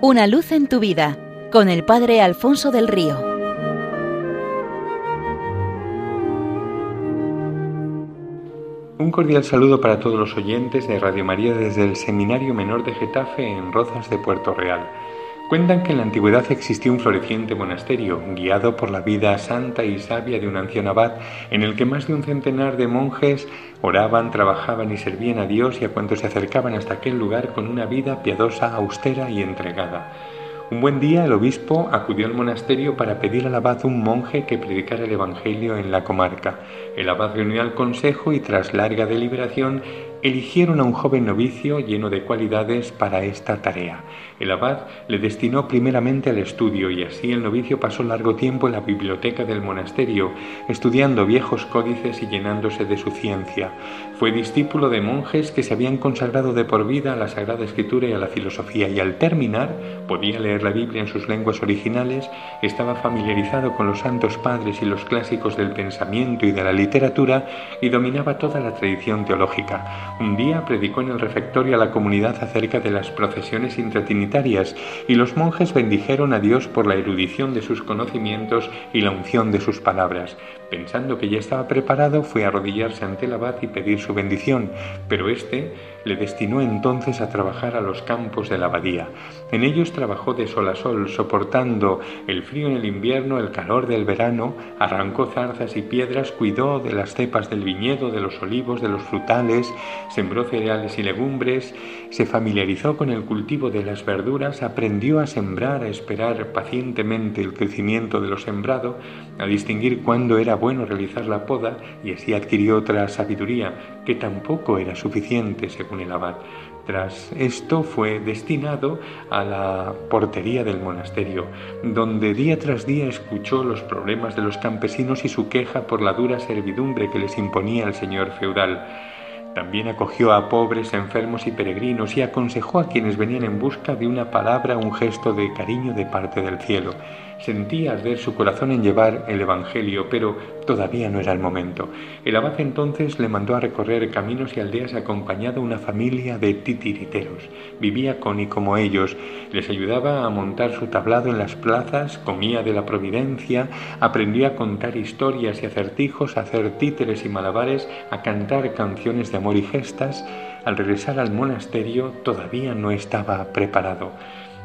Una luz en tu vida con el Padre Alfonso del Río. Un cordial saludo para todos los oyentes de Radio María desde el Seminario Menor de Getafe en Rozas de Puerto Real. Cuentan que en la antigüedad existió un floreciente monasterio, guiado por la vida santa y sabia de un anciano abad, en el que más de un centenar de monjes oraban, trabajaban y servían a Dios y a cuantos se acercaban hasta aquel lugar con una vida piadosa, austera y entregada. Un buen día el obispo acudió al monasterio para pedir al abad un monje que predicara el Evangelio en la comarca. El abad reunió al consejo y tras larga deliberación eligieron a un joven novicio lleno de cualidades para esta tarea. El abad le destinó primeramente al estudio y así el novicio pasó largo tiempo en la biblioteca del monasterio, estudiando viejos códices y llenándose de su ciencia. Fue discípulo de monjes que se habían consagrado de por vida a la Sagrada Escritura y a la filosofía y al terminar podía leer la Biblia en sus lenguas originales, estaba familiarizado con los santos padres y los clásicos del pensamiento y de la literatura y dominaba toda la tradición teológica. Un día predicó en el refectorio a la comunidad acerca de las procesiones intratrinitarias y los monjes bendijeron a Dios por la erudición de sus conocimientos y la unción de sus palabras. Pensando que ya estaba preparado, fue a arrodillarse ante el abad y pedir su bendición, pero éste le destinó entonces a trabajar a los campos de la abadía. En ellos trabajó de sol a sol, soportando el frío en el invierno, el calor del verano, arrancó zarzas y piedras, cuidó de las cepas del viñedo, de los olivos, de los frutales, sembró cereales y legumbres, se familiarizó con el cultivo de las verduras, aprendió a sembrar, a esperar pacientemente el crecimiento de lo sembrado, a distinguir cuándo era bueno realizar la poda y así adquirió otra sabiduría que tampoco era suficiente según el abad. Tras esto fue destinado a la portería del monasterio, donde día tras día escuchó los problemas de los campesinos y su queja por la dura servidumbre que les imponía el señor feudal. También acogió a pobres, enfermos y peregrinos y aconsejó a quienes venían en busca de una palabra, un gesto de cariño de parte del cielo. Sentía arder su corazón en llevar el Evangelio, pero todavía no era el momento. El abad entonces le mandó a recorrer caminos y aldeas acompañado a una familia de titiriteros. Vivía con y como ellos, les ayudaba a montar su tablado en las plazas, comía de la providencia, aprendió a contar historias y acertijos, a hacer títeres y malabares, a cantar canciones de amor y gestas. Al regresar al monasterio todavía no estaba preparado.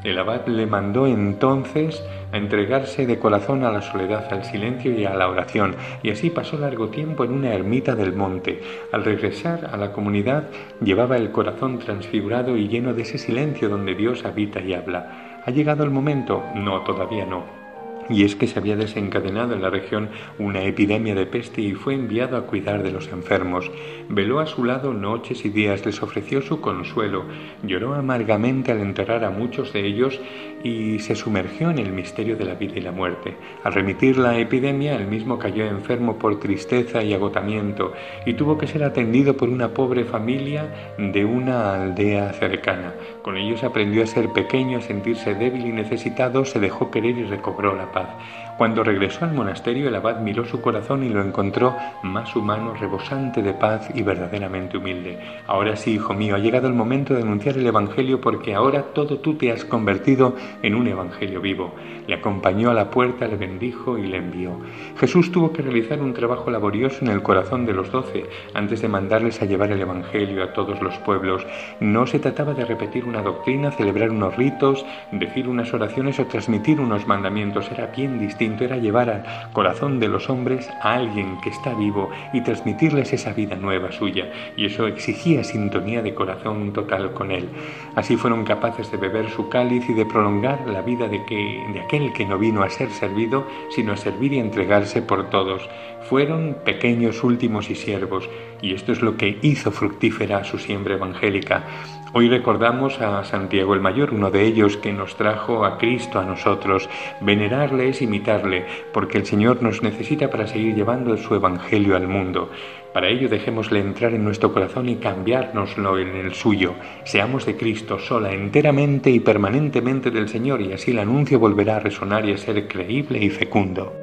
El abad le mandó entonces a entregarse de corazón a la soledad, al silencio y a la oración, y así pasó largo tiempo en una ermita del monte. Al regresar a la comunidad llevaba el corazón transfigurado y lleno de ese silencio donde Dios habita y habla. ¿Ha llegado el momento? No, todavía no. Y es que se había desencadenado en la región una epidemia de peste y fue enviado a cuidar de los enfermos. Veló a su lado noches y días, les ofreció su consuelo, lloró amargamente al enterrar a muchos de ellos y se sumergió en el misterio de la vida y la muerte. Al remitir la epidemia, él mismo cayó enfermo por tristeza y agotamiento y tuvo que ser atendido por una pobre familia de una aldea cercana. Con ellos aprendió a ser pequeño, a sentirse débil y necesitado, se dejó querer y recobró la paz. Cuando regresó al monasterio, el abad miró su corazón y lo encontró más humano, rebosante de paz y verdaderamente humilde. Ahora sí, hijo mío, ha llegado el momento de anunciar el Evangelio porque ahora todo tú te has convertido en un Evangelio vivo. Le acompañó a la puerta, le bendijo y le envió. Jesús tuvo que realizar un trabajo laborioso en el corazón de los doce antes de mandarles a llevar el Evangelio a todos los pueblos. No se trataba de repetir una doctrina, celebrar unos ritos, decir unas oraciones o transmitir unos mandamientos. Era bien distinto era llevar al corazón de los hombres a alguien que está vivo y transmitirles esa vida nueva suya, y eso exigía sintonía de corazón total con él. Así fueron capaces de beber su cáliz y de prolongar la vida de, que, de aquel que no vino a ser servido, sino a servir y entregarse por todos. Fueron pequeños últimos y siervos, y esto es lo que hizo fructífera su siembra evangélica. Hoy recordamos a Santiago el Mayor, uno de ellos que nos trajo a Cristo a nosotros. Venerarle es imitarle, porque el Señor nos necesita para seguir llevando su Evangelio al mundo. Para ello dejémosle entrar en nuestro corazón y cambiárnoslo en el suyo. Seamos de Cristo sola, enteramente y permanentemente del Señor, y así el anuncio volverá a resonar y a ser creíble y fecundo.